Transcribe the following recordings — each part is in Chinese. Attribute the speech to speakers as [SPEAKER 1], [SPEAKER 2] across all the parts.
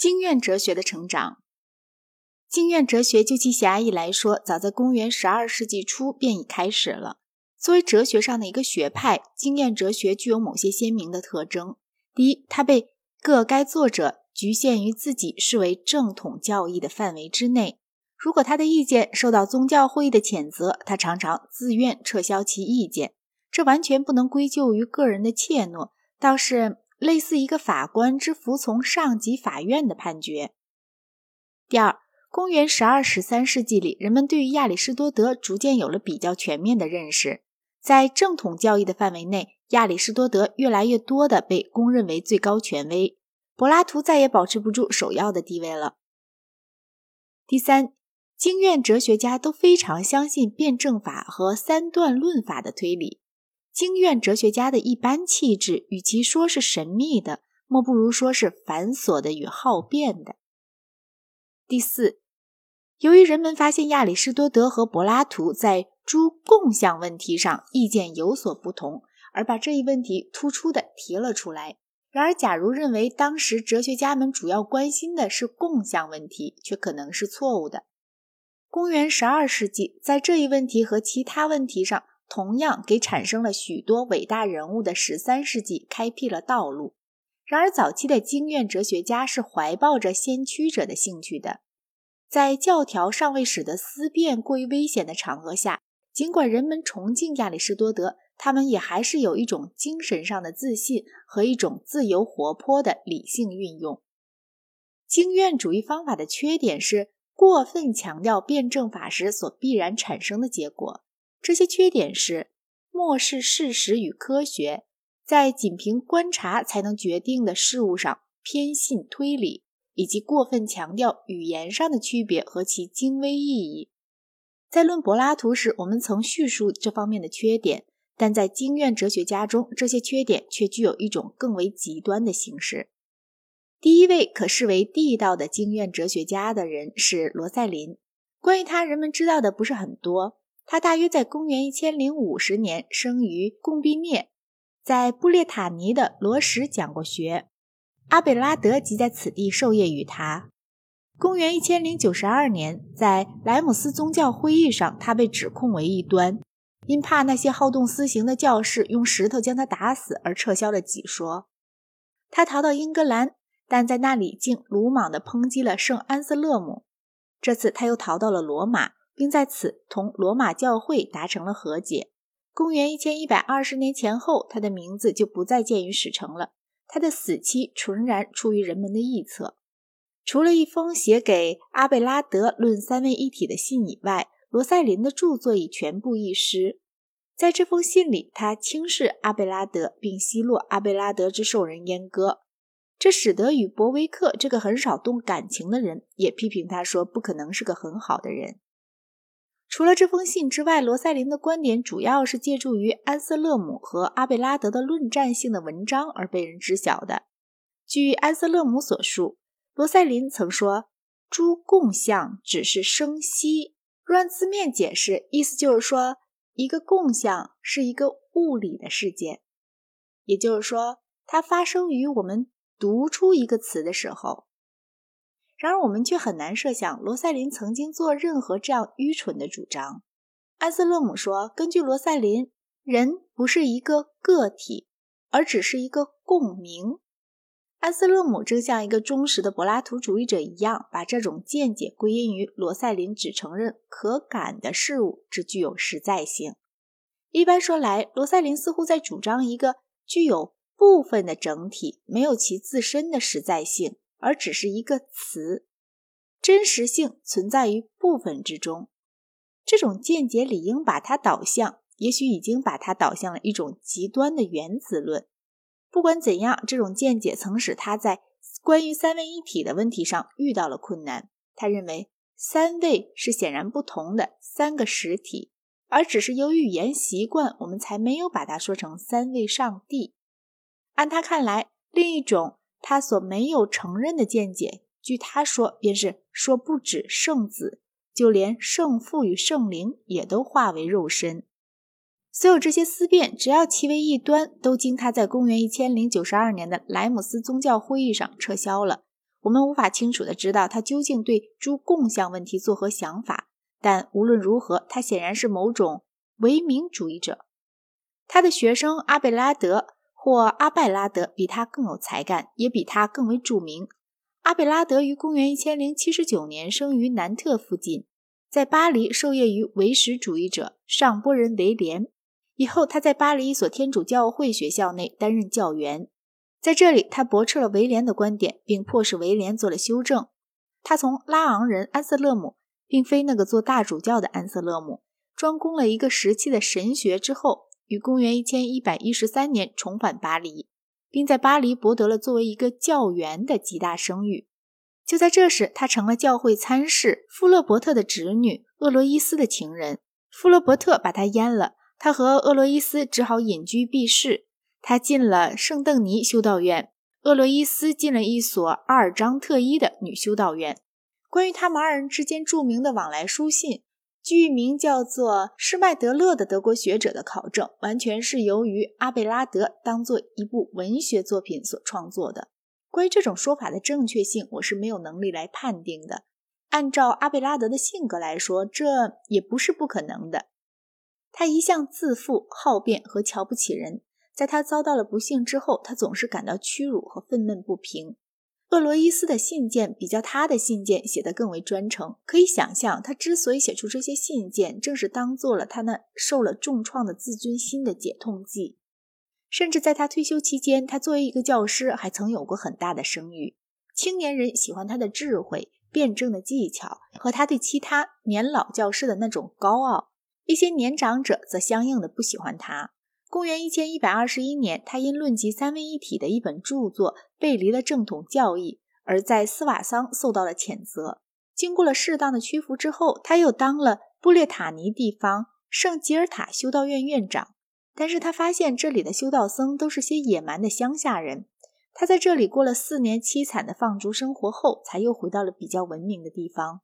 [SPEAKER 1] 经验哲学的成长。经验哲学就其狭义来说，早在公元十二世纪初便已开始了。作为哲学上的一个学派，经验哲学具有某些鲜明的特征。第一，它被各该作者局限于自己视为正统教义的范围之内。如果他的意见受到宗教会议的谴责，他常常自愿撤销其意见。这完全不能归咎于个人的怯懦，倒是类似一个法官之服从上级法院的判决。第二，公元十二、十三世纪里，人们对于亚里士多德逐渐有了比较全面的认识。在正统教义的范围内，亚里士多德越来越多的被公认为最高权威，柏拉图再也保持不住首要的地位了。第三，经院哲学家都非常相信辩证法和三段论法的推理。经院哲学家的一般气质，与其说是神秘的，莫不如说是繁琐的与好辩的。第四，由于人们发现亚里士多德和柏拉图在诸共相问题上意见有所不同，而把这一问题突出的提了出来。然而，假如认为当时哲学家们主要关心的是共相问题，却可能是错误的。公元十二世纪，在这一问题和其他问题上，同样给产生了许多伟大人物的十三世纪开辟了道路。然而，早期的经验哲学家是怀抱着先驱者的兴趣的，在教条尚未使得思辨过于危险的场合下。尽管人们崇敬亚里士多德，他们也还是有一种精神上的自信和一种自由活泼的理性运用。经验主义方法的缺点是过分强调辩证法时所必然产生的结果。这些缺点是漠视事实与科学，在仅凭观察才能决定的事物上偏信推理，以及过分强调语言上的区别和其精微意义。在论柏拉图时，我们曾叙述这方面的缺点，但在经验哲学家中，这些缺点却具有一种更为极端的形式。第一位可视为地道的经验哲学家的人是罗塞林。关于他，人们知道的不是很多。他大约在公元一千零五十年生于贡毕涅，在布列塔尼的罗什讲过学。阿贝拉德即在此地授业于他。公元一千零九十二年，在莱姆斯宗教会议上，他被指控为异端，因怕那些好动私刑的教士用石头将他打死而撤销了己说。他逃到英格兰，但在那里竟鲁莽地抨击了圣安瑟勒姆。这次他又逃到了罗马，并在此同罗马教会达成了和解。公元一千一百二十年前后，他的名字就不再见于史城了。他的死期纯然出于人们的臆测。除了一封写给阿贝拉德论三位一体的信以外，罗塞林的著作已全部遗失。在这封信里，他轻视阿贝拉德，并奚落阿贝拉德之受人阉割，这使得与博维克这个很少动感情的人也批评他说不可能是个很好的人。除了这封信之外，罗塞林的观点主要是借助于安瑟勒姆和阿贝拉德的论战性的文章而被人知晓的。据安瑟勒姆所述。罗塞林曾说：“诸共相只是生息。”若按字面解释，意思就是说，一个共相是一个物理的事件，也就是说，它发生于我们读出一个词的时候。然而，我们却很难设想罗塞林曾经做任何这样愚蠢的主张。安斯勒姆说：“根据罗塞林，人不是一个个体，而只是一个共鸣。”安斯勒姆正像一个忠实的柏拉图主义者一样，把这种见解归因于罗塞林只承认可感的事物之具有实在性。一般说来，罗塞林似乎在主张一个具有部分的整体，没有其自身的实在性，而只是一个词，真实性存在于部分之中。这种见解理应把它导向，也许已经把它导向了一种极端的原子论。不管怎样，这种见解曾使他在关于三位一体的问题上遇到了困难。他认为三位是显然不同的三个实体，而只是由于语言习惯，我们才没有把它说成三位上帝。按他看来，另一种他所没有承认的见解，据他说，便是说不止圣子，就连圣父与圣灵也都化为肉身。所有这些思辨，只要其为异端，都经他在公元一千零九十二年的莱姆斯宗教会议上撤销了。我们无法清楚的知道他究竟对诸共相问题作何想法。但无论如何，他显然是某种唯名主义者。他的学生阿贝拉德或阿拜拉德比他更有才干，也比他更为著名。阿贝拉德于公元一千零七十九年生于南特附近，在巴黎受业于唯识主义者尚波人维廉。以后，他在巴黎一所天主教会学校内担任教员。在这里，他驳斥了维廉的观点，并迫使维廉做了修正。他从拉昂人安瑟勒姆，并非那个做大主教的安瑟勒姆，专攻了一个时期的神学之后，于公元一千一百一十三年重返巴黎，并在巴黎博得了作为一个教员的极大声誉。就在这时，他成了教会参事富勒伯特的侄女厄罗伊斯的情人。富勒伯特把他阉了，他和厄罗伊斯只好隐居避世。他进了圣邓尼修道院，厄洛伊斯进了一所阿尔章特伊的女修道院。关于他们二人之间著名的往来书信，据名叫做施麦德勒的德国学者的考证，完全是由于阿贝拉德当做一部文学作品所创作的。关于这种说法的正确性，我是没有能力来判定的。按照阿贝拉德的性格来说，这也不是不可能的。他一向自负、好辩和瞧不起人。在他遭到了不幸之后，他总是感到屈辱和愤懑不平。厄罗伊斯的信件比较他的信件写得更为专诚，可以想象，他之所以写出这些信件，正是当做了他那受了重创的自尊心的解痛剂。甚至在他退休期间，他作为一个教师，还曾有过很大的声誉。青年人喜欢他的智慧、辩证的技巧和他对其他年老教师的那种高傲；一些年长者则相应的不喜欢他。公元一千一百二十一年，他因论及三位一体的一本著作背离了正统教义，而在斯瓦桑受到了谴责。经过了适当的屈服之后，他又当了布列塔尼地方圣吉尔塔修道院院长。但是他发现这里的修道僧都是些野蛮的乡下人。他在这里过了四年凄惨的放逐生活后，才又回到了比较文明的地方。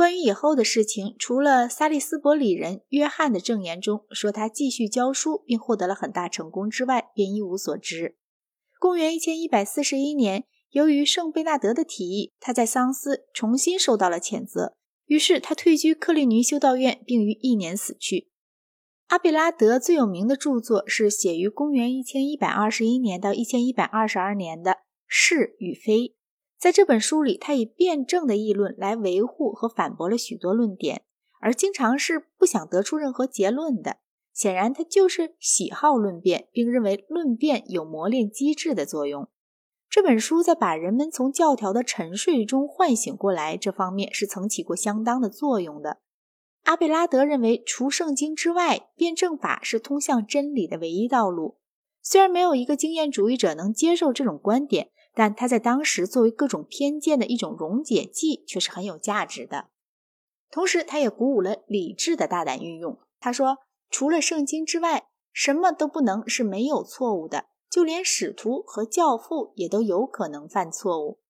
[SPEAKER 1] 关于以后的事情，除了萨利斯伯里人约翰的证言中说他继续教书并获得了很大成功之外，便一无所知。公元一千一百四十一年，由于圣贝纳德的提议，他在桑斯重新受到了谴责，于是他退居克利尼修道院，并于一年死去。阿贝拉德最有名的著作是写于公元一千一百二十一年到一千一百二十二年的《是与非》。在这本书里，他以辩证的议论来维护和反驳了许多论点，而经常是不想得出任何结论的。显然，他就是喜好论辩，并认为论辩有磨练机智的作用。这本书在把人们从教条的沉睡中唤醒过来这方面是曾起过相当的作用的。阿贝拉德认为，除圣经之外，辩证法是通向真理的唯一道路。虽然没有一个经验主义者能接受这种观点。但他在当时作为各种偏见的一种溶解剂，却是很有价值的。同时，他也鼓舞了理智的大胆运用。他说：“除了圣经之外，什么都不能是没有错误的，就连使徒和教父也都有可能犯错误。”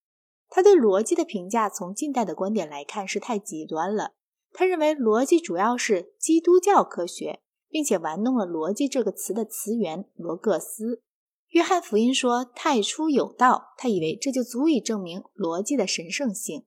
[SPEAKER 1] 他对逻辑的评价，从近代的观点来看是太极端了。他认为逻辑主要是基督教科学，并且玩弄了“逻辑”这个词的词源罗各斯。约翰福音说：“太初有道。”他以为这就足以证明逻辑的神圣性。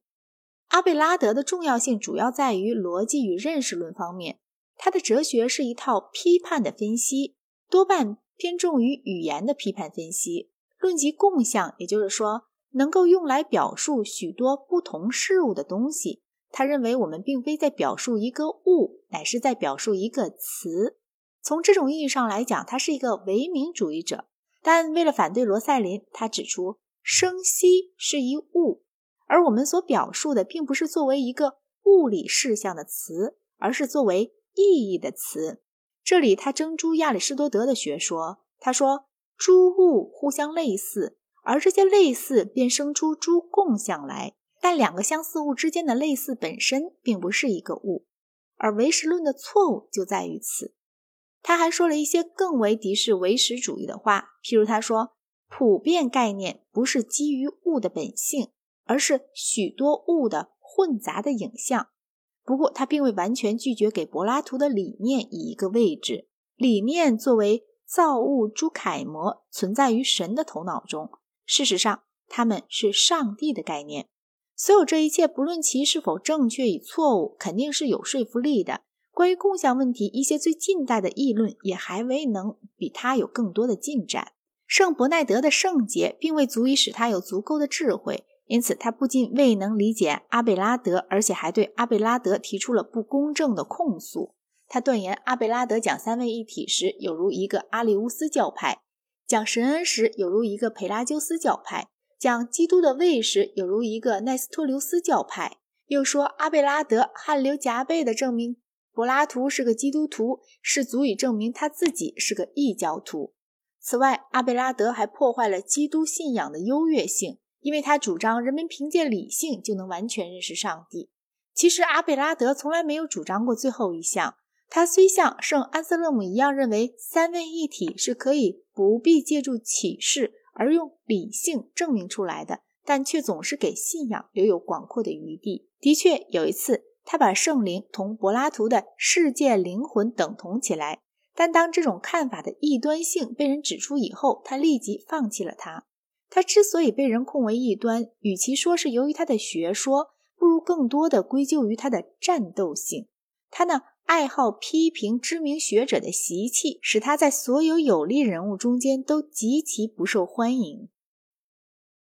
[SPEAKER 1] 阿贝拉德的重要性主要在于逻辑与认识论方面。他的哲学是一套批判的分析，多半偏重于语言的批判分析，论及共相，也就是说，能够用来表述许多不同事物的东西。他认为我们并非在表述一个物，乃是在表述一个词。从这种意义上来讲，他是一个唯名主义者。但为了反对罗塞林，他指出声息是一物，而我们所表述的并不是作为一个物理事项的词，而是作为意义的词。这里他征诸亚里士多德的学说，他说诸物互相类似，而这些类似便生出诸共相来。但两个相似物之间的类似本身并不是一个物，而唯识论的错误就在于此。他还说了一些更为敌视唯识主义的话，譬如他说，普遍概念不是基于物的本性，而是许多物的混杂的影像。不过，他并未完全拒绝给柏拉图的理念以一个位置。理念作为造物诸楷模存在于神的头脑中。事实上，他们是上帝的概念。所有这一切，不论其是否正确与错误，肯定是有说服力的。关于共享问题，一些最近代的议论也还未能比他有更多的进展。圣伯奈德的圣洁并未足以使他有足够的智慧，因此他不仅未能理解阿贝拉德，而且还对阿贝拉德提出了不公正的控诉。他断言阿贝拉德讲三位一体时，有如一个阿里乌斯教派；讲神恩时，有如一个培拉鸠斯教派；讲基督的位时，有如一个奈斯托留斯教派。又说阿贝拉德汗流浃背地证明。柏拉图是个基督徒，是足以证明他自己是个异教徒。此外，阿贝拉德还破坏了基督信仰的优越性，因为他主张人们凭借理性就能完全认识上帝。其实，阿贝拉德从来没有主张过最后一项。他虽像圣安瑟勒姆一样认为三位一体是可以不必借助启示而用理性证明出来的，但却总是给信仰留有广阔的余地。的确，有一次。他把圣灵同柏拉图的世界灵魂等同起来，但当这种看法的异端性被人指出以后，他立即放弃了它。他之所以被人控为异端，与其说是由于他的学说，不如更多的归咎于他的战斗性。他那爱好批评知名学者的习气，使他在所有有力人物中间都极其不受欢迎。